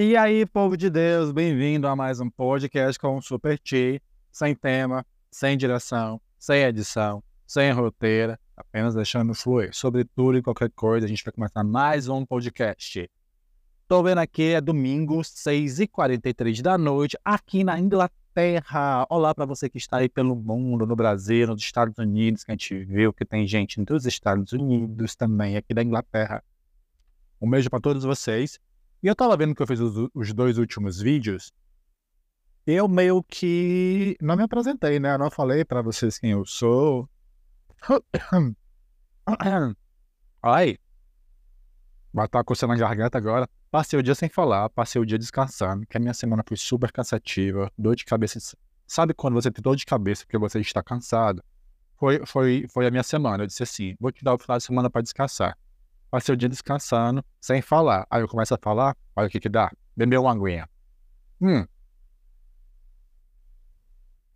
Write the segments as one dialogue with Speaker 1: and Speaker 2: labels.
Speaker 1: E aí, povo de Deus, bem-vindo a mais um podcast com o Super T, sem tema, sem direção, sem edição, sem roteira, apenas deixando fluir sobre tudo e qualquer coisa. A gente vai começar mais um podcast. Tô vendo aqui, é domingo, 6h43 da noite, aqui na Inglaterra. Olá para você que está aí pelo mundo, no Brasil, nos Estados Unidos, que a gente viu que tem gente dos Estados Unidos também, aqui da Inglaterra. Um beijo para todos vocês. E eu tava vendo que eu fiz os, os, dois últimos vídeos. Eu meio que não me apresentei, né? Eu não falei para vocês quem eu sou. Ai. Vai estar coçando a garganta agora. Passei o dia sem falar, passei o dia descansando, que a minha semana foi super cansativa, dor de cabeça. Sabe quando você tem dor de cabeça porque você está cansado? Foi, foi, foi a minha semana. Eu disse assim: vou te dar o final de semana para descansar. Passei o dia descansando, sem falar. Aí eu começo a falar, olha o que que dá. Beber uma aguinha. Hum.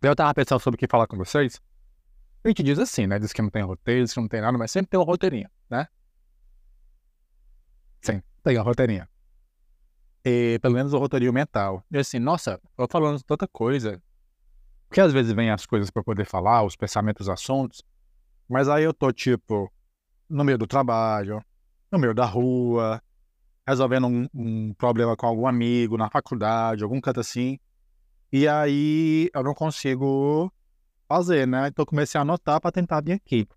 Speaker 1: Eu tava pensando sobre o que falar com vocês. A gente diz assim, né? Diz que não tem roteiro, diz que não tem nada, mas sempre tem um roteirinho, né? Sim, tem um roteirinho. E pelo menos o roteirinho mental. E assim, nossa, eu falando tanta coisa. Porque às vezes vem as coisas para poder falar, os pensamentos, os assuntos. Mas aí eu tô, tipo, no meio do trabalho, no meio da rua, resolvendo um, um, problema com algum amigo na faculdade, algum canto assim. E aí eu não consigo fazer, né? Então comecei a anotar para tentar vir aqui.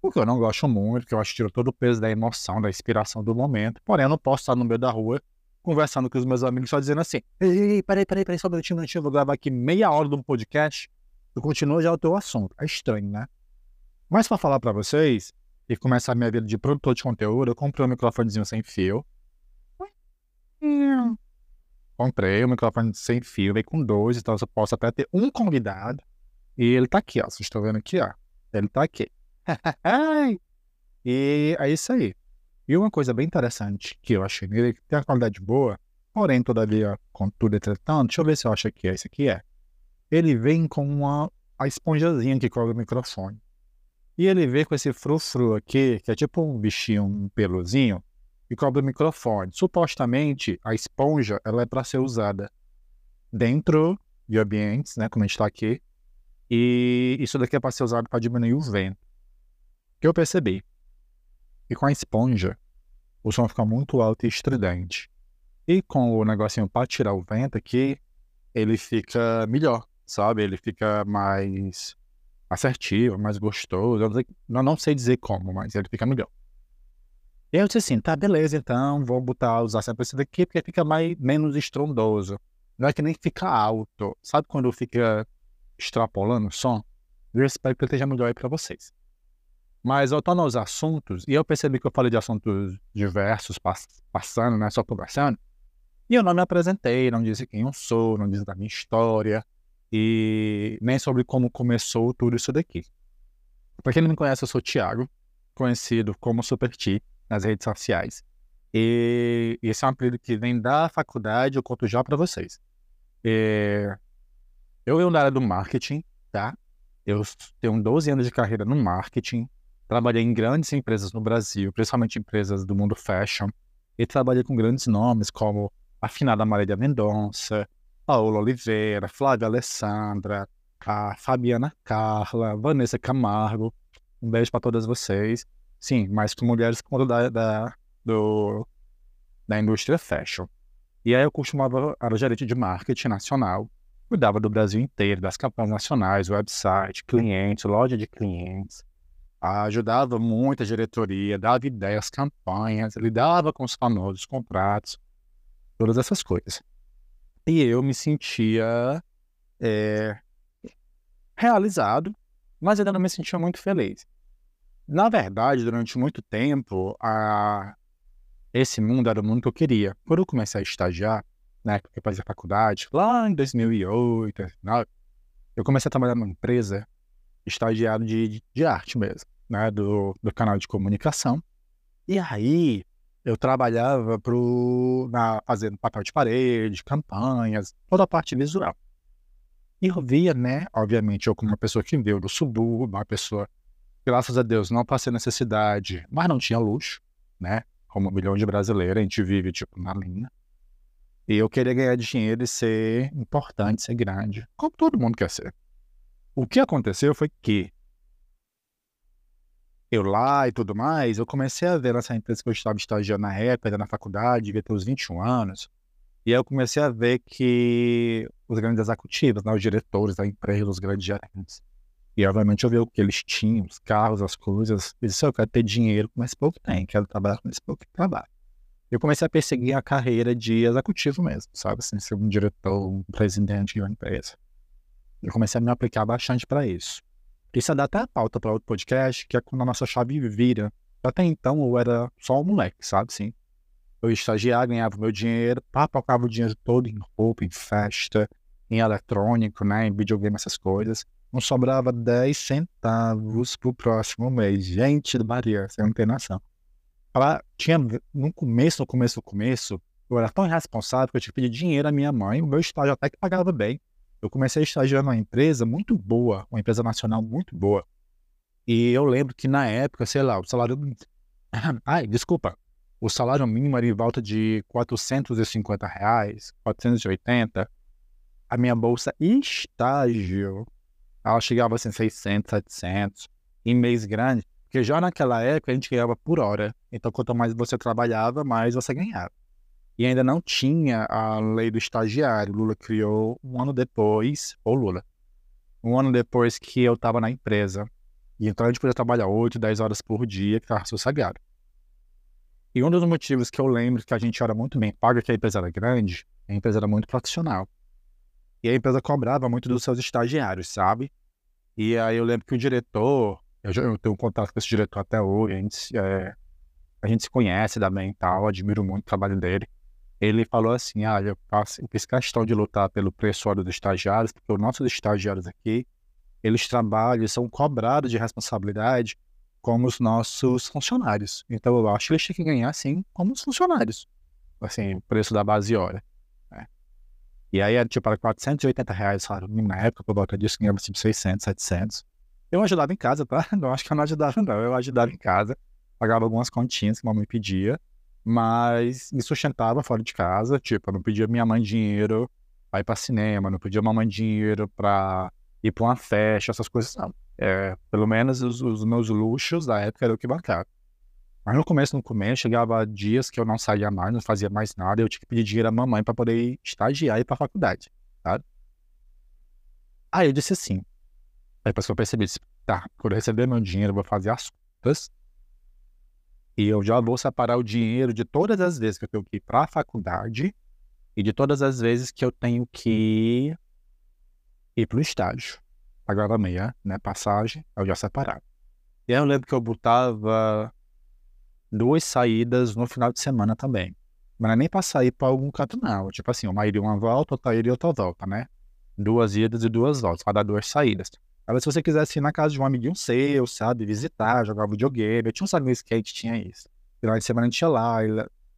Speaker 1: Porque eu não gosto muito, porque eu acho que tira todo o peso da emoção, da inspiração do momento. Porém, eu não posso estar no meio da rua conversando com os meus amigos só dizendo assim: ei, ei, peraí, peraí, peraí, só um minutinho, minutinho, vou gravar aqui meia hora de um podcast. Tu continua já o teu assunto. É estranho, né? Mas para falar para vocês, e começar a minha vida de produtor de conteúdo, eu comprei um microfonezinho sem fio. Comprei um microfone sem fio, veio com dois, então eu posso até ter um convidado. E ele tá aqui, ó. Vocês estão vendo aqui, ó. Ele tá aqui. e é isso aí. E uma coisa bem interessante que eu achei nele, que tem uma qualidade boa, porém, todavia, contudo, entretanto, deixa eu ver se eu acho que é esse aqui é. Ele vem com uma a esponjazinha que cobre o microfone. E ele vê com esse frufru aqui, que é tipo um bichinho, um peluzinho, e cobre o microfone. Supostamente, a esponja ela é para ser usada dentro de ambientes, né, como a gente está aqui, e isso daqui é para ser usado para diminuir o vento. Que eu percebi? E com a esponja, o som fica muito alto e estridente. E com o negocinho para tirar o vento aqui, ele fica melhor, sabe? Ele fica mais assertivo, mais gostoso. Eu não sei dizer como, mas ele fica melhor. E eu disse assim, tá, beleza, então vou botar, usar sempre esse daqui, porque fica mais, menos estrondoso. Não é que nem fica alto. Sabe quando fica extrapolando o som? Eu espero que ele esteja melhor aí pra vocês. Mas voltando aos assuntos, e eu percebi que eu falei de assuntos diversos, pass passando, né, só conversando, e eu não me apresentei, não disse quem eu sou, não disse da minha história, e nem sobre como começou tudo isso daqui. Para quem não me conhece, eu sou o Thiago, conhecido como Super T nas redes sociais. E esse é um apelido que vem da faculdade, eu conto já para vocês. E eu venho da área do marketing, tá? Eu tenho 12 anos de carreira no marketing, trabalhei em grandes empresas no Brasil, principalmente empresas do mundo fashion, e trabalhei com grandes nomes como a finada Marília Mendonça, Paola Oliveira, Flávia Alessandra, a Fabiana Carla, Vanessa Camargo. Um beijo para todas vocês. Sim, mais com mulheres quanto da, da, do, da indústria fashion. E aí eu costumava, era gerente de marketing nacional, cuidava do Brasil inteiro, das campanhas nacionais, website, clientes, loja de clientes. Ajudava muito a diretoria, dava ideias, campanhas, lidava com os famosos contratos, todas essas coisas. E eu me sentia é, realizado, mas ainda não me sentia muito feliz. Na verdade, durante muito tempo, a... esse mundo era o mundo que eu queria. Quando eu comecei a estagiar, né, porque eu fazia faculdade, lá em 2008, 2009, eu comecei a trabalhar numa empresa estagiário de, de arte mesmo, né, do, do canal de comunicação. E aí, eu trabalhava pro, na, fazendo papel de parede, campanhas, toda a parte visual. E eu via, né, obviamente, eu como uma pessoa que veio do subúrbio, uma pessoa, graças a Deus, não passei necessidade, mas não tinha luxo, né, como um milhão de brasileiros, a gente vive, tipo, na linha. E eu queria ganhar dinheiro e ser importante, ser grande, como todo mundo quer ser. O que aconteceu foi que eu lá e tudo mais, eu comecei a ver nessa empresa que eu estava estagiando na época, na faculdade, devia ter uns 21 anos, e aí eu comecei a ver que os grandes executivos, né, os diretores da empresa, os grandes gerentes, e obviamente eu vi o que eles tinham, os carros, as coisas, eu disse, eu quero ter dinheiro com pouco tem, quero trabalhar com esse pouco trabalho. Eu comecei a perseguir a carreira de executivo mesmo, sabe, assim, ser um diretor, um presidente de uma empresa. Eu comecei a me aplicar bastante para isso. Isso dá até a pauta para outro podcast, que é quando a nossa chave vira. Até então eu era só um moleque, sabe? Sim. Eu ia estagiar, ganhava meu dinheiro, papocava o dinheiro todo em roupa, em festa, em eletrônico, né? Em videogame, essas coisas. Não sobrava 10 centavos pro próximo mês. Gente do Maria, você não tem noção. Tinha, no começo, no começo, no começo, eu era tão irresponsável que eu tinha que pedir dinheiro à minha mãe. O meu estágio até que pagava bem eu comecei a estagiar numa empresa muito boa, uma empresa nacional muito boa. E eu lembro que na época, sei lá, o salário. Ai, desculpa. O salário mínimo era em volta de 450 reais, 480. A minha bolsa estágio, ela chegava assim 600, 700. Em mês grande, porque já naquela época a gente ganhava por hora. Então, quanto mais você trabalhava, mais você ganhava e ainda não tinha a lei do estagiário. Lula criou um ano depois, ou Lula, um ano depois que eu estava na empresa. E então a gente podia trabalhar 8, 10 horas por dia, que estava sossegado. E um dos motivos que eu lembro que a gente era muito bem pago, que a empresa era grande, a empresa era muito profissional. E a empresa cobrava muito dos seus estagiários, sabe? E aí eu lembro que o diretor, eu, já, eu tenho um contato com esse diretor até hoje, a gente, é, a gente se conhece também e tal, admiro muito o trabalho dele ele falou assim: ah, eu, faço, eu fiz questão de lutar pelo preço dos estagiários, porque os nossos estagiários aqui, eles trabalham, são cobrados de responsabilidade como os nossos funcionários. Então eu acho que eles têm que ganhar assim como os funcionários. Assim, preço da base hora. Né? E aí era tipo, era 480 reais salário na época, por volta disso, ganhava tipo 600, 700. Eu ajudava em casa, tá? Não acho que eu não ajudava, não. Eu ajudava em casa, pagava algumas continhas que a mamãe pedia mas me sustentava fora de casa, tipo, eu não pedia minha mãe dinheiro para ir para cinema, não pedia minha mãe dinheiro para ir para uma festa, essas coisas não. É, pelo menos os, os, meus luxos da época eram o que bancava. Mas no começo, no começo, chegava dias que eu não saía mais, não fazia mais nada, eu tinha que pedir dinheiro à mamãe para poder estagiar e ir para a faculdade, sabe? Aí eu disse assim, aí depois que eu percebi, disse, tá, quando eu receber meu dinheiro, eu vou fazer as contas e eu já vou separar o dinheiro de todas as vezes que eu tenho que ir para a faculdade e de todas as vezes que eu tenho que ir para o estágio. Pagava meia, né? Passagem, eu já separava. E aí eu lembro que eu botava duas saídas no final de semana também. Mas não é nem para sair para algum canto, não. Tipo assim, uma ida e uma volta, outra ida e outra volta, né? Duas idas e duas voltas, para dar duas saídas. Agora, se você quisesse ir na casa de um amiguinho seu, sabe, visitar, jogar videogame, eu tinha uns amigos que a gente tinha isso. Final de semana a gente ia lá,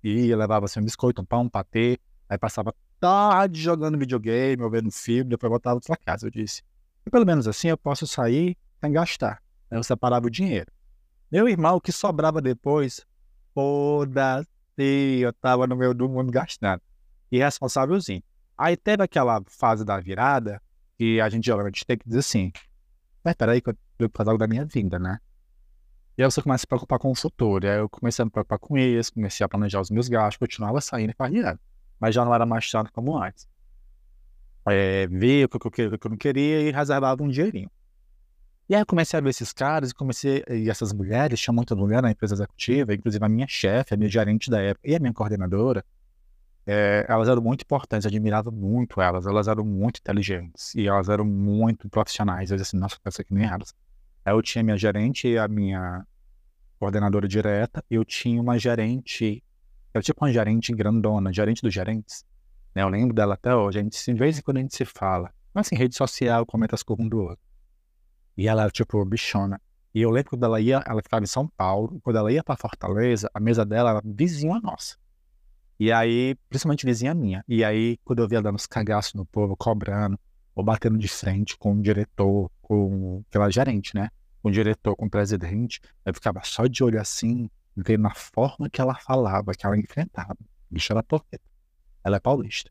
Speaker 1: ia, levava assim, um biscoito, um pão, um patê, aí passava tarde jogando videogame, ou vendo filme, depois voltava pra casa, eu disse. E pelo menos assim eu posso sair sem gastar. Aí eu separava o dinheiro. Meu irmão, o que sobrava depois, foda-se, eu tava no meio do mundo gastando. Irresponsávelzinho. Aí teve aquela fase da virada, que a gente geralmente tem que dizer assim, mas peraí que eu que fazer algo da minha vida, né? E aí você começa a se preocupar com o futuro. E aí eu comecei a me preocupar com isso, comecei a planejar os meus gastos, continuava saindo e fazendo. Mas já não era mais tanto como antes. É, ver o que, o que eu não queria e reservava um dinheirinho. E aí eu comecei a ver esses caras e comecei. E essas mulheres, tinha muita mulher na empresa executiva, inclusive a minha chefe, a minha gerente da época e a minha coordenadora é, elas eram muito importantes, admirava muito elas, elas eram muito inteligentes e elas eram muito profissionais. Eu disse assim, nossa, pensa que nem elas. Eu tinha minha gerente e a minha coordenadora direta, eu tinha uma gerente, era tipo uma gerente grandona, gerente dos gerentes. Né? Eu lembro dela até hoje, a gente, de vez em quando a gente se fala, mas assim, rede social, comenta as coisas um do outro. E ela era tipo bichona. E eu lembro quando ela ia, ela ficava em São Paulo, quando ela ia para Fortaleza, a mesa dela era vizinha nossa. E aí, principalmente vizinha minha. E aí, quando eu via dando uns cagaços no povo, cobrando, ou batendo de frente com o diretor, com aquela gerente, né? Com o diretor, com o presidente, eu ficava só de olho assim, vendo a forma que ela falava, que ela enfrentava. Bicho era porqueta. ela é paulista.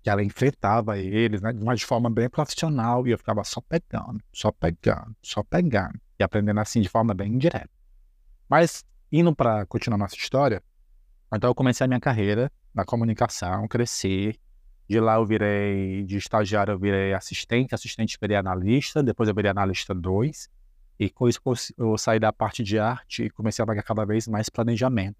Speaker 1: Que ela enfrentava eles, né, mas de forma bem profissional, e eu ficava só pegando, só pegando, só pegando, e aprendendo assim de forma bem indireta. Mas, indo para continuar nossa história, então eu comecei a minha carreira na comunicação, cresci. De lá eu virei, de estagiário eu virei assistente, assistente virei analista, depois eu virei analista 2. E com isso eu saí da parte de arte e comecei a pagar cada vez mais planejamento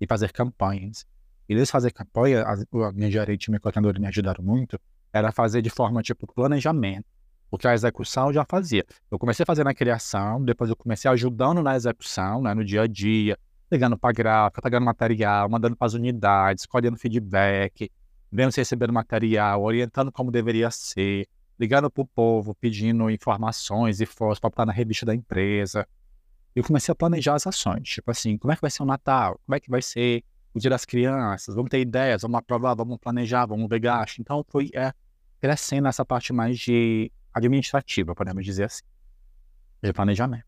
Speaker 1: e fazer campanhas. E desde fazer campanha, a, minha gerente e minha coordenadora me ajudaram muito, era fazer de forma tipo planejamento. Porque a execução eu já fazia. Eu comecei a fazer na criação, depois eu comecei ajudando na execução, né, no dia a dia, ligando para a gráfica, pegando material, mandando para as unidades, colhendo feedback, vendo se receberam material, orientando como deveria ser, ligando para o povo, pedindo informações e fotos para botar na revista da empresa. Eu comecei a planejar as ações, tipo assim, como é que vai ser o Natal? Como é que vai ser o Dia das Crianças? Vamos ter ideias, vamos aprovar, vamos planejar, vamos ver gasto. Então, foi é, crescendo essa parte mais de administrativa, podemos dizer assim, de planejamento.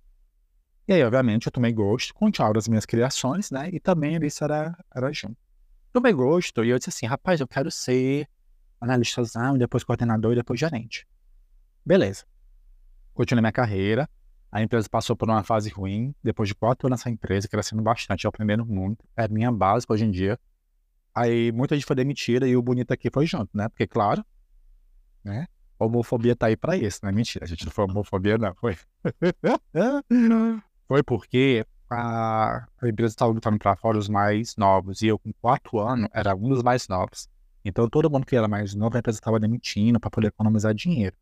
Speaker 1: E aí, obviamente, eu tomei gosto, continuava as minhas criações, né? E também isso era, era junto. Tomei gosto e eu disse assim, rapaz, eu quero ser analistazão, depois coordenador e depois gerente. Beleza. Continuei minha carreira. A empresa passou por uma fase ruim. Depois de quatro anos nessa empresa, crescendo bastante, aprendendo muito. É minha base hoje em dia. Aí muita gente foi demitida e o bonito aqui foi junto, né? Porque, claro, né? homofobia tá aí pra isso, não é mentira. A gente não foi homofobia, não. Foi. foi porque a, empresa estava lutando para fora os mais novos. E eu, com quatro anos, era um dos mais novos. Então, todo mundo que era mais novo, a empresa estava demitindo para poder economizar dinheiro.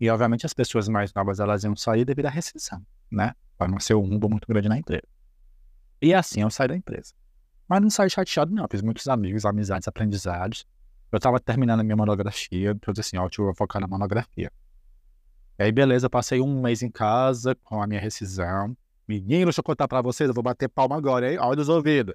Speaker 1: E, obviamente, as pessoas mais novas, elas iam sair devido à rescisão, né? Para não ser um rumbo muito grande na empresa. E assim, eu saí da empresa. Mas não saí chateado, não. Fiz muitos amigos, amizades, aprendizados. Eu tava terminando a minha monografia, eu disse assim, ó, eu vou focar na monografia. E aí, beleza, passei um mês em casa com a minha rescisão. Menino, deixa eu contar pra vocês, eu vou bater palma agora, hein? Olha os ouvidos.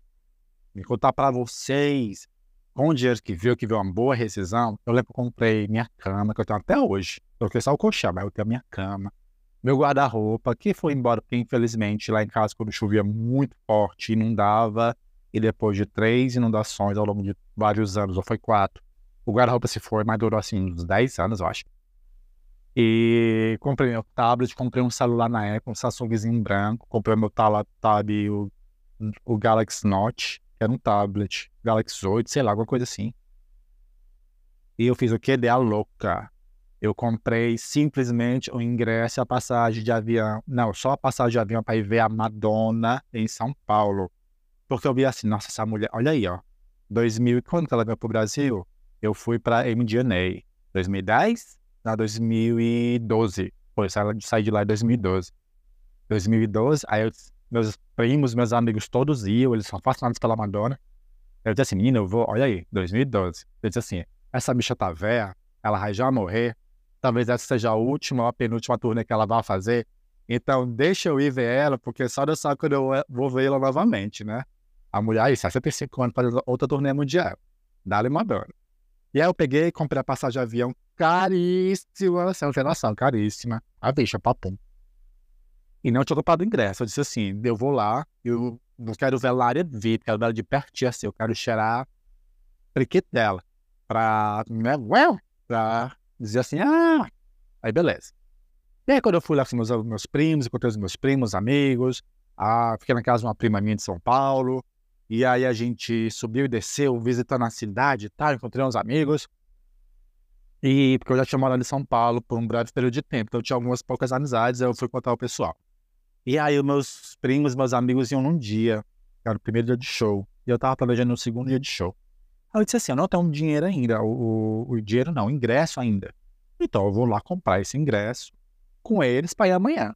Speaker 1: Me contar pra vocês, com o dinheiro que viu, que viu uma boa rescisão, eu lembro que eu comprei minha cama, que eu tenho até hoje. Troquei só o colchão, mas eu tenho minha cama. Meu guarda-roupa, que foi embora, porque infelizmente lá em casa, quando chovia muito forte, inundava. E depois de três inundações ao longo de vários anos, ou foi quatro, o guarda-roupa se foi, mas durou assim uns 10 anos, eu acho. E comprei meu tablet, comprei um celular na época, um Samsungzinho branco, comprei meu tab, o, o Galaxy Note, que era um tablet, Galaxy 8, sei lá, alguma coisa assim. E eu fiz o que? Dei a louca. Eu comprei simplesmente o ingresso e a passagem de avião. Não, só a passagem de avião para ir ver a Madonna em São Paulo. Porque eu vi assim, nossa, essa mulher, olha aí, ó. 2000, quando ela veio pro Brasil? eu fui para MDNA. 2010? Não, 2012. Foi, eu saí de lá em 2012. 2012, aí eu, meus primos, meus amigos todos iam, eles são fascinados pela Madonna. Eu disse assim, menina, eu vou, olha aí, 2012. Eu disse assim, essa bicha tá velha, ela vai já morrer, talvez essa seja a última ou a penúltima turnê que ela vai fazer. Então, deixa eu ir ver ela, porque só Deus sabe quando eu vou ver ela novamente, né? A mulher aí, 65 anos, fazer outra turnê mundial. Dá-lhe Madonna. E aí eu peguei comprei a passagem de avião caríssima, você não tem noção, caríssima. A bicha, papum. E não tinha comprado ingresso. Eu disse assim, eu vou lá, eu não quero ver a área VIP, quero ver ela de pertinho assim, eu quero cheirar priquito dela. Pra, né, well, pra dizer assim, ah, aí beleza. E aí quando eu fui lá com meus, meus primos, encontrei os meus primos, amigos, ah, fiquei na casa de uma prima minha de São Paulo, e aí a gente subiu e desceu, visitando a cidade e tal, encontrei uns amigos. E porque eu já tinha morado em São Paulo por um breve período de tempo, então eu tinha algumas poucas amizades, eu fui contar o pessoal. E aí meus primos, meus amigos iam num dia, era o primeiro dia de show, e eu tava planejando o segundo dia de show. Aí eu disse assim, eu não tenho dinheiro ainda, o, o, o dinheiro não, o ingresso ainda. Então eu vou lá comprar esse ingresso com eles para ir amanhã.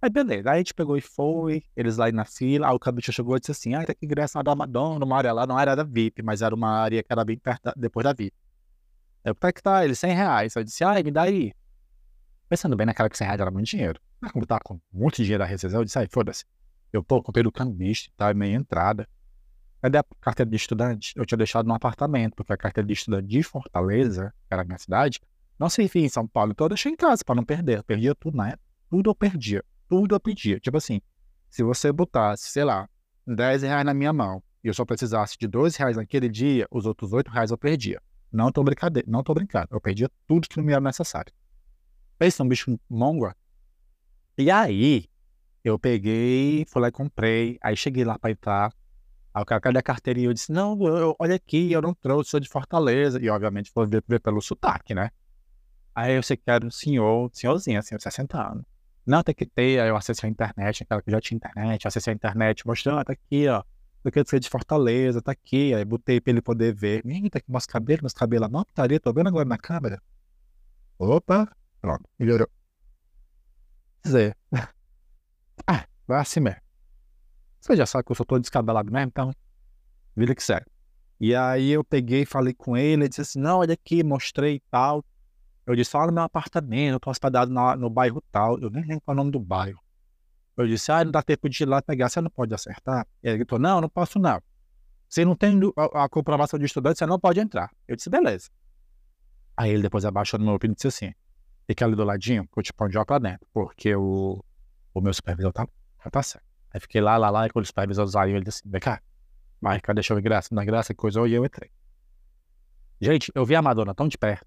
Speaker 1: Aí beleza, aí a gente pegou e foi, eles lá na fila, aí o cabicho chegou e disse assim, ah, tem que ingressar da Madonna, numa área lá, não era da VIP, mas era uma área que era bem perto, da, depois da VIP. Eu, que tá? Ele, 100 reais. Eu disse, ah, me dá aí. Pensando bem naquela que 100 reais era muito dinheiro. Mas como tava com de dinheiro da rescisão, eu disse, ai, foda-se. Eu, pô, comprei do cambista, tá, meia entrada. Cadê a carteira de estudante? Eu tinha deixado no apartamento, porque a carteira de estudante de Fortaleza, que era a minha cidade, não servia em São Paulo, então eu deixei em casa para não perder. Eu perdia tudo época. Tudo eu perdia tudo eu pedia. Tipo assim, se você botasse, sei lá, 10 reais na minha mão e eu só precisasse de dois reais naquele dia, os outros oito reais eu perdia. Não tô, brincadeira, não tô brincando. Eu perdia tudo que não me era necessário. Pensa um bicho mongo. E aí, eu peguei, fui lá e comprei. Aí cheguei lá para entrar. Aí o cara, cadê a carteirinha? Eu disse, não, eu, olha aqui, eu não trouxe, sou de Fortaleza. E obviamente foi ver, ver pelo sotaque, né? Aí eu sei que era um senhor, senhorzinho, assim, de 60 anos. Não, tem que ter, aí eu acessei a internet, aquela que já tinha internet, acessei a internet, mostrando, ah, tá aqui, ó. Eu quero ser de Fortaleza, tá aqui. Aí botei pra ele poder ver. Eita, que meus cabelos, meus cabelos, não, putaria, tô vendo agora na câmera. Opa, pronto, melhorou. Quer dizer, ah, vai assim mesmo. Você já sabe que eu sou todo descabelado mesmo, então, vida que segue. E aí eu peguei, falei com ele, ele disse assim, não, olha aqui, mostrei e tal. Eu disse, no meu apartamento, eu tô hospedado na, no bairro tal. Eu nem lembro qual é o nome do bairro. Eu disse, ah, não dá tempo de ir lá pegar, você não pode acertar? Ele gritou, não, não posso não. Você não tem a, a comprovação de estudante, você não pode entrar. Eu disse, beleza. Aí ele depois abaixou no meu ouvido e disse assim, fica ali do ladinho, que eu te ponho pra dentro, porque o, o meu supervisor tá, tá certo. Aí fiquei lá, lá, lá, e quando o supervisor saiu, ele disse, vem cá, vai cá, deixa eu ver graça, é graça, coisa, e eu entrei. Gente, eu vi a Madonna tão de perto,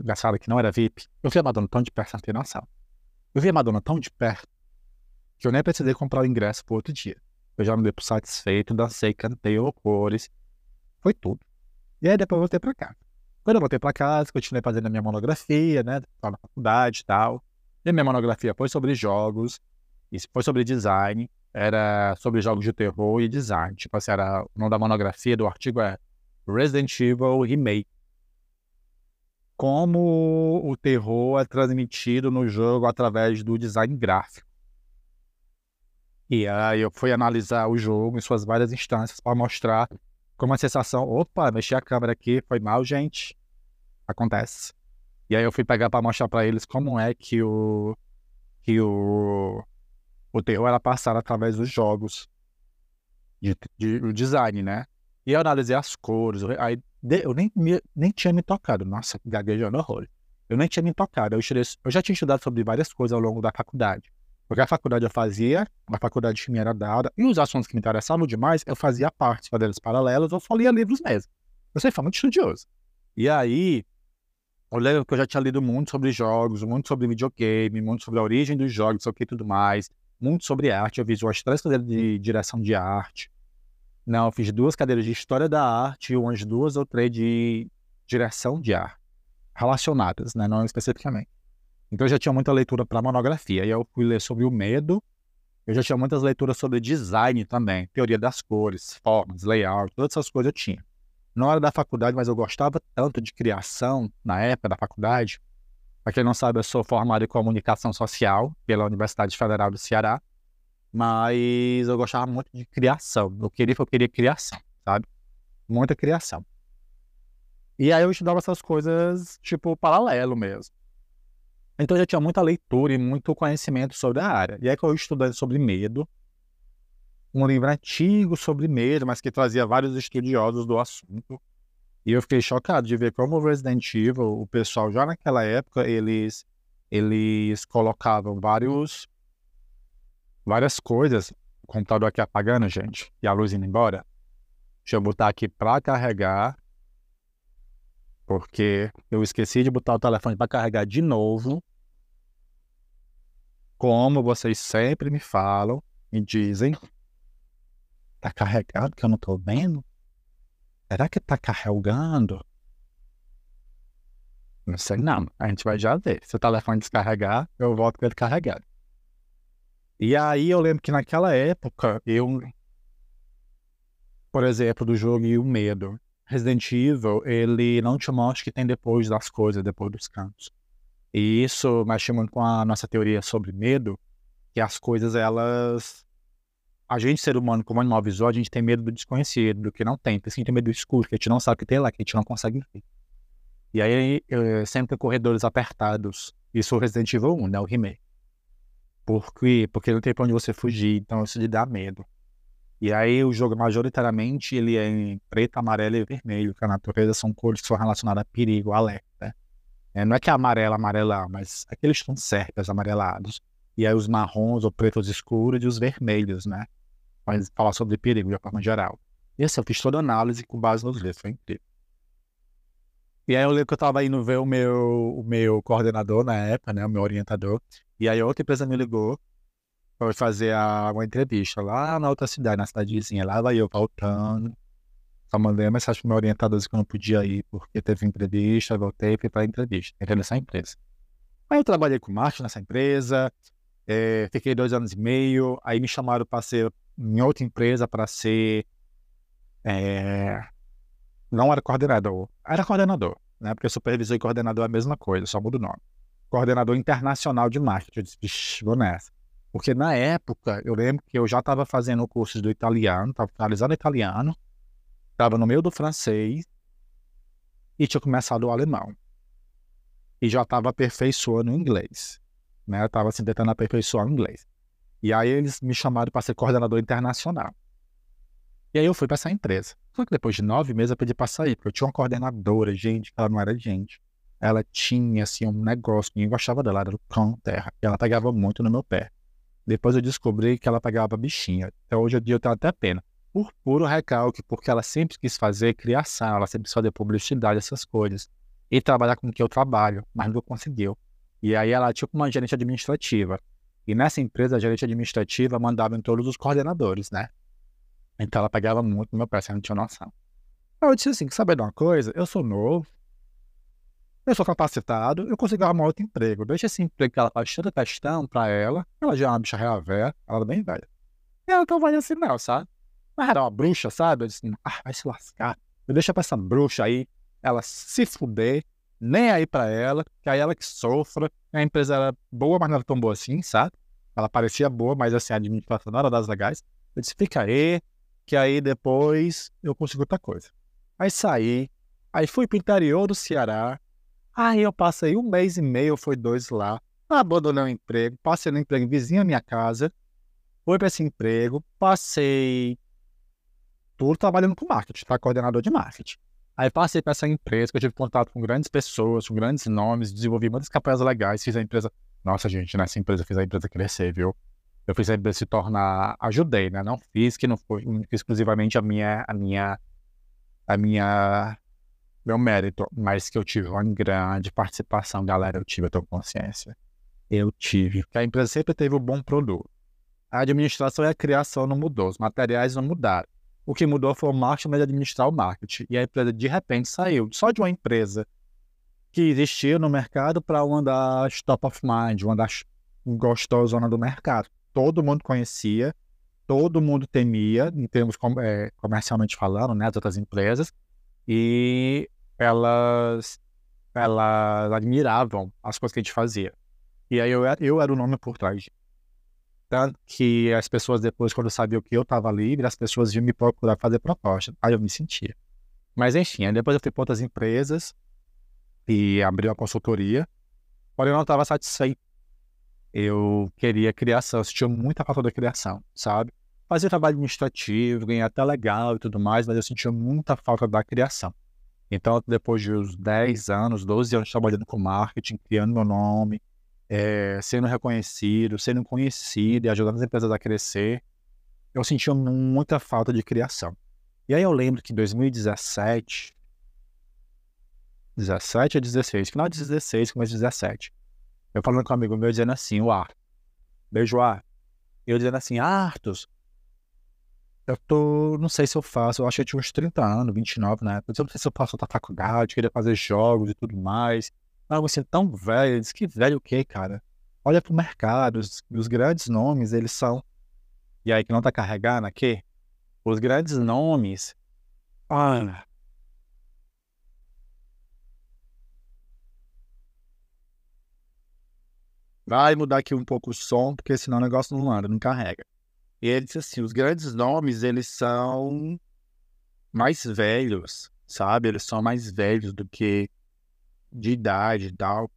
Speaker 1: Engraçado que não era VIP. Eu vi a Madonna tão de perto, você. Eu vi a Madonna tão de perto que eu nem precisei comprar o ingresso pro outro dia. Eu já me dei por satisfeito, dancei, cantei horrores. Foi tudo. E aí depois eu voltei pra casa. Quando eu voltei pra casa, continuei fazendo a minha monografia, né? Na faculdade e tal. E a minha monografia foi sobre jogos, foi sobre design, era sobre jogos de terror e design. Tipo assim, era, o nome da monografia do artigo é Resident Evil Remake como o terror é transmitido no jogo através do design gráfico. E aí eu fui analisar o jogo em suas várias instâncias para mostrar como a sensação, opa, mexi a câmera aqui, foi mal, gente. Acontece. E aí eu fui pegar para mostrar para eles como é que o que o o terror era passado através dos jogos de, de, o design, né? E eu analisei as cores, aí eu nem, nem tinha me tocado. Nossa, gaguejando horror. Eu nem tinha me tocado. Eu, estudei, eu já tinha estudado sobre várias coisas ao longo da faculdade. Porque a faculdade eu fazia, a faculdade de me era dada, e os assuntos que me interessavam demais, eu fazia parte, fazendo paralelos, ou só lia livros mesmo. Eu sempre fui muito estudioso. E aí, eu lembro que eu já tinha lido muito sobre jogos, muito sobre videogame, muito sobre a origem dos jogos, o e tudo mais, muito sobre arte. Eu fiz umas três cadeiras de direção de arte. Não, eu fiz duas cadeiras de História da Arte e umas duas ou três de Direção de Arte, relacionadas, né? não especificamente. Então eu já tinha muita leitura para monografia. E eu fui ler sobre o medo. Eu já tinha muitas leituras sobre design também, teoria das cores, formas, layout, todas essas coisas eu tinha. Na hora da faculdade, mas eu gostava tanto de criação na época da faculdade. Para quem não sabe, eu sou formado em comunicação social pela Universidade Federal do Ceará. Mas eu gostava muito de criação. Eu queria, eu queria criação, sabe? Muita criação. E aí eu estudava essas coisas, tipo, paralelo mesmo. Então eu já tinha muita leitura e muito conhecimento sobre a área. E aí que eu estudei sobre medo, um livro antigo sobre medo, mas que trazia vários estudiosos do assunto. E eu fiquei chocado de ver como o Resident Evil, o pessoal já naquela época, eles, eles colocavam vários várias coisas. O computador aqui apagando, gente, e a luz indo embora. Deixa eu botar aqui para carregar. Porque eu esqueci de botar o telefone para carregar de novo. Como vocês sempre me falam, me dizem. Tá carregado que eu não tô vendo? Será que tá carregando? Não sei não. A gente vai já ver. Se o telefone descarregar, eu volto com ele carregado. E aí eu lembro que naquela época, eu, por exemplo, do jogo e o medo, Resident Evil, ele não te mostra o que tem depois das coisas, depois dos cantos. E isso mexe muito com a nossa teoria sobre medo, que as coisas, elas... A gente, ser humano, como animal visual, a gente tem medo do desconhecido, do que não tem. Porque a gente tem medo do escuro, que a gente não sabe o que tem lá, que a gente não consegue ver. E aí, eu, sempre corredores apertados. Isso o Resident Evil 1, né? O remake. Porque, porque não tem pra onde você fugir, então isso lhe dá medo. E aí o jogo, majoritariamente, ele é em preto, amarelo e vermelho, que a natureza são cores que são relacionadas a perigo, alerta. É, não é que é amarelo, amarela, mas aqueles tons sérpias amarelados. E aí os marrons ou pretos escuros e os vermelhos, né? Mas falar sobre perigo de forma geral. E assim, eu fiz toda a análise com base nos livros, foi incrível. E aí eu lembro que eu tava indo ver o meu, o meu coordenador na época, né, o meu orientador, e aí outra empresa me ligou para fazer a, uma entrevista lá na outra cidade, na cidadezinha, lá vai eu voltando, só mandei mensagem pro meu orientador que eu não podia ir porque teve entrevista, voltei fui pra entrevista, entrei nessa empresa. Aí eu trabalhei com marketing nessa empresa, é, fiquei dois anos e meio, aí me chamaram para ser em outra empresa para ser é, não era coordenador, era coordenador, né? Porque supervisor e coordenador é a mesma coisa, só muda o nome. Coordenador internacional de marketing. Eu disse, vou nessa. Porque na época, eu lembro que eu já estava fazendo cursos do italiano, estava finalizando italiano, estava no meio do francês e tinha começado o alemão. E já estava aperfeiçoando o inglês. Né? Eu estava assim, tentando aperfeiçoar o inglês. E aí eles me chamaram para ser coordenador internacional. E aí eu fui para essa empresa. Só que depois de nove meses eu pedi para sair, porque eu tinha uma coordenadora, gente, ela não era gente. Ela tinha, assim, um negócio, ninguém gostava dela, era do cão terra. E ela pegava muito no meu pé. Depois eu descobri que ela pegava bichinha. Até hoje eu tenho até pena. Por puro recalque, porque ela sempre quis fazer criação, ela sempre quis fazer publicidade, essas coisas. E trabalhar com o que eu trabalho, mas não conseguiu. E aí ela tinha uma gerente administrativa. E nessa empresa, a gerente administrativa mandava em todos os coordenadores, né? Então ela pegava muito no meu pé, você não tinha noção. Aí eu disse assim, sabe de uma coisa? Eu sou novo, eu sou capacitado, eu consigo arrumar outro emprego. Deixa esse emprego que ela faz tanta questão pra ela, ela já é uma bicha real velha, ela é bem velha. E ela não vai assim não, sabe? Mas era uma bruxa, sabe? Eu disse, ah, vai se lascar. Eu deixo pra essa bruxa aí, ela se fuder, nem aí pra ela, que aí ela que sofra. A empresa era boa, mas não era tão boa assim, sabe? Ela parecia boa, mas assim, a administração não era das legais. Eu disse, fica aí, que aí depois eu consigo outra coisa. Aí saí, aí fui pro interior do Ceará, aí eu passei um mês e meio, foi dois lá, abandonei o emprego, passei no emprego vizinho à minha casa, fui para esse emprego, passei tudo trabalhando com marketing, tá? Coordenador de marketing. Aí passei para essa empresa, que eu tive contato com grandes pessoas, com grandes nomes, desenvolvi muitas campanhas legais, fiz a empresa. Nossa, gente, nessa empresa eu fiz a empresa crescer, viu? eu fiz a empresa se tornar, ajudei, né? Não fiz que não foi exclusivamente a minha, a minha, a minha, meu mérito, mas que eu tive uma grande participação, galera, eu tive, eu tenho consciência. Eu tive, porque a empresa sempre teve um bom produto. A administração e a criação não mudou, os materiais não mudaram. O que mudou foi o marketing de administrar o marketing. E a empresa, de repente, saiu só de uma empresa que existia no mercado para uma das top of mind, uma das gostosas do mercado todo mundo conhecia, todo mundo temia, em termos é, comercialmente falando, né, as outras empresas, e elas, elas admiravam as coisas que a gente fazia. E aí eu, eu era o nome por trás. Tanto que as pessoas depois, quando sabiam que eu estava livre, as pessoas iam me procurar fazer proposta. Aí eu me sentia. Mas enfim, depois eu fui para outras empresas e abri uma consultoria, porém eu não estava satisfeito eu queria criação, eu sentia muita falta da criação, sabe? Fazia trabalho administrativo, ganhar até legal e tudo mais, mas eu sentia muita falta da criação. Então, depois de uns 10 anos, 12 anos trabalhando com marketing, criando meu nome, é, sendo reconhecido, sendo conhecido e ajudando as empresas a crescer, eu sentia muita falta de criação. E aí eu lembro que em 2017, 17 a 16, final de 16, começo de 17, eu falando com um amigo meu dizendo assim, o Arthur. Beijo, Arthur. Eu dizendo assim, Arthur, eu tô, não sei se eu faço, eu acho que eu tinha uns 30 anos, 29 na época, eu não sei se eu faço outra faculdade, queria fazer jogos e tudo mais. Mas você é tão velho, disse que velho o quê, cara? Olha pro mercado, os, os grandes nomes, eles são. E aí que não tá carregando aqui? Os grandes nomes. Olha, vai mudar aqui um pouco o som, porque senão o negócio não anda, não carrega. Ele disse assim, os grandes nomes, eles são mais velhos, sabe? Eles são mais velhos do que de idade e tal.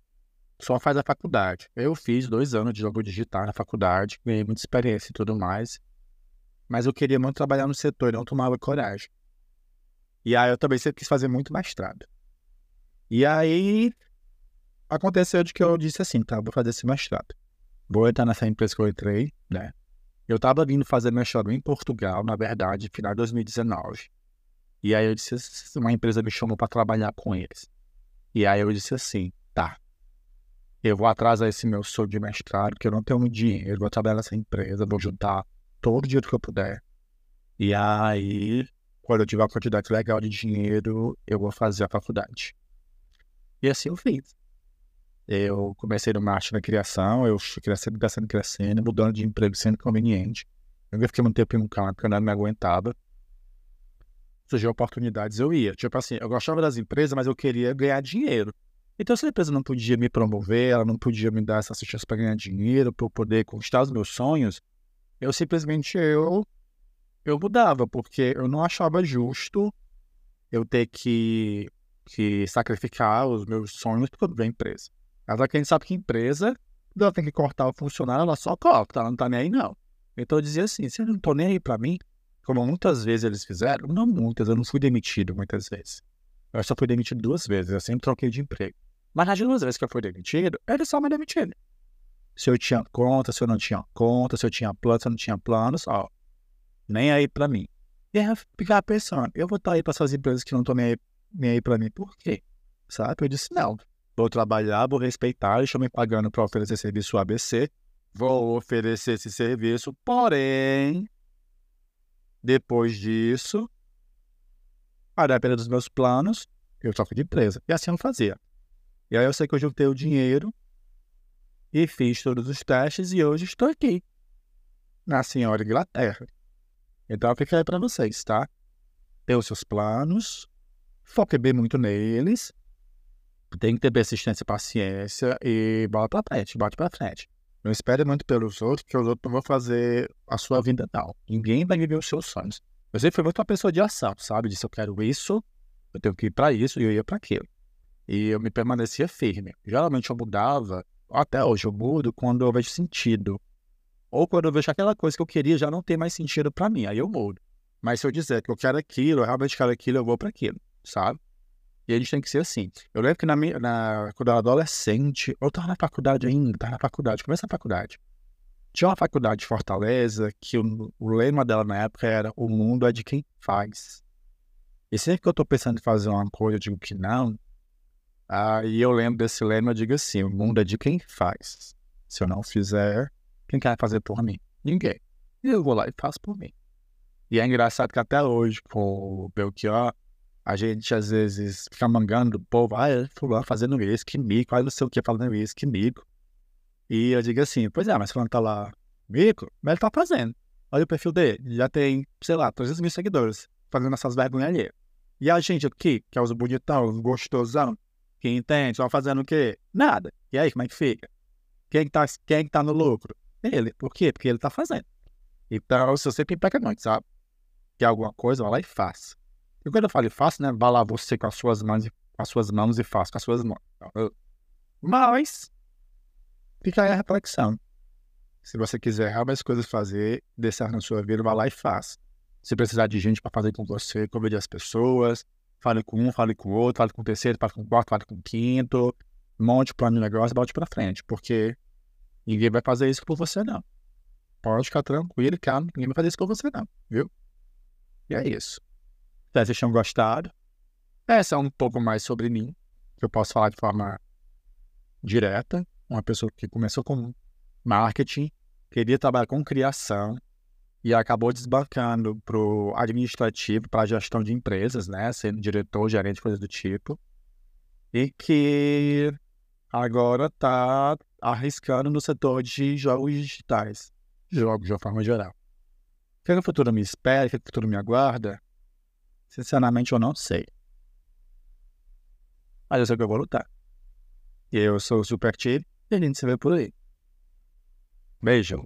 Speaker 1: Só faz a faculdade. Eu fiz dois anos de jogo digital na faculdade, ganhei muita experiência e tudo mais. Mas eu queria muito trabalhar no setor, não tomava coragem. E aí eu também sempre quis fazer muito mestrado. E aí aconteceu de que eu disse assim, tá, vou fazer esse mestrado. Vou entrar nessa empresa que eu entrei, né? Eu tava vindo fazer mestrado em Portugal, na verdade, final de 2019. E aí eu disse, uma empresa me chamou para trabalhar com eles. E aí eu disse assim, tá, eu vou atrasar esse meu sonho de mestrado, porque eu não tenho dinheiro, vou trabalhar nessa empresa, vou juntar todo o dinheiro que eu puder. E aí, quando eu tiver uma quantidade legal de dinheiro, eu vou fazer a faculdade. E assim eu fiz. Eu comecei no marketing na criação, eu fui crescendo, crescendo, crescendo, mudando de emprego sendo conveniente. Eu fiquei muito tempo em um carro porque eu não me aguentava. Surgiu oportunidades, eu ia. Tipo assim, eu gostava das empresas, mas eu queria ganhar dinheiro. Então, se a empresa não podia me promover, ela não podia me dar essa chance para ganhar dinheiro, para eu poder conquistar os meus sonhos, eu simplesmente eu, eu mudava, porque eu não achava justo eu ter que, que sacrificar os meus sonhos por da empresa. Mas que a gente sabe que empresa, ela tem que cortar o funcionário, ela só corta, ela não tá nem aí não. Então eu dizia assim, eu não tô nem aí para mim, como muitas vezes eles fizeram, não muitas, eu não fui demitido muitas vezes. Eu só fui demitido duas vezes, eu sempre troquei de emprego. Mas nas duas vezes que eu fui demitido, ele só me demitiu. Se eu tinha conta, se eu não tinha conta, se eu tinha plano, se eu não tinha planos, ó, nem aí pra mim. E aí eu ficava pensando, eu vou estar aí pra essas empresas que não estão nem aí, nem aí pra mim, por quê? Sabe? Eu disse, não, vou trabalhar, vou respeitar, estão me pagando para oferecer serviço ABC, vou oferecer esse serviço, porém, depois disso, a depender dos meus planos, eu troco de empresa. E assim eu fazia. E aí eu sei que eu juntei o dinheiro e fiz todos os testes e hoje estou aqui, na senhora Inglaterra. Então fica aí para vocês, tá? Tem os seus planos, foque bem muito neles, tem que ter persistência e paciência e bola para frente, bate para frente. Não espere muito pelos outros, porque os outros não vão fazer a sua vida não. Ninguém vai viver os seus sonhos. Eu sempre fui muito uma pessoa de ação, sabe? Disse, eu quero isso, eu tenho que ir para isso e eu ia para aquilo. E eu me permanecia firme. Geralmente eu mudava, até hoje eu mudo quando eu vejo sentido. Ou quando eu vejo aquela coisa que eu queria já não tem mais sentido para mim, aí eu mudo. Mas se eu dizer que eu quero aquilo, eu realmente quero aquilo, eu vou para aquilo, sabe? E a gente tem que ser assim. Eu lembro que na minha, na, quando eu era adolescente, eu tava na faculdade ainda, tava na faculdade, começa a faculdade. Tinha uma faculdade de Fortaleza que o, o lema dela na época era o mundo é de quem faz. E sempre que eu tô pensando em fazer uma coisa, eu digo que não, Aí eu lembro desse lema, eu digo assim, o mundo é de quem faz. Se eu não fizer, quem quer fazer por mim? Ninguém. E eu vou lá e faço por mim. E é engraçado que até hoje, com o Belchior, a gente às vezes fica mangando do povo, ah, é fulano fazendo isso, que mico, ah, não sei o que, falando isso, que mico. E eu digo assim, pois é, mas fulano tá lá, mico, mas ele tá fazendo. Olha o perfil dele, já tem, sei lá, 300 mil seguidores, fazendo essas vergonhas ali. E a gente aqui, que é os bonitão, os gostosão, quem entende? Só fazendo o quê? Nada. E aí, como é que fica? Quem tá, quem tá no lucro? Ele. Por quê? Porque ele tá fazendo. Então, se você pipeca muito, sabe? Que alguma coisa, vai lá e faz. E quando eu falo faço, né? Vai lá você com as suas mãos, com as suas mãos e faz com as suas mãos. Mas, fica aí a reflexão. Se você quiser realmente coisas fazer, descer na sua vida, vai lá e faz. Se precisar de gente para fazer com você, convide as pessoas, Fale com um, fale com outro, fale com o terceiro, fale com o quarto, fale com o quinto. Monte o plano de negócio e bote pra frente, porque ninguém vai fazer isso por você, não. Pode ficar tranquilo, cara, ninguém vai fazer isso por você, não, viu? E é isso. Vocês tenham gostado. Essa é um pouco mais sobre mim, que eu posso falar de forma direta. Uma pessoa que começou com marketing, queria trabalhar com criação, e acabou desbancando para o administrativo, para a gestão de empresas, né? Sendo diretor, gerente, coisa do tipo. E que agora está arriscando no setor de jogos digitais. Jogos de uma forma geral. O que, é o futuro me espera? O que, é que o futuro me aguarda? Sinceramente, eu não sei. Mas eu sei que eu vou lutar. Eu sou o Super Tip e a gente se vê por aí. Beijo.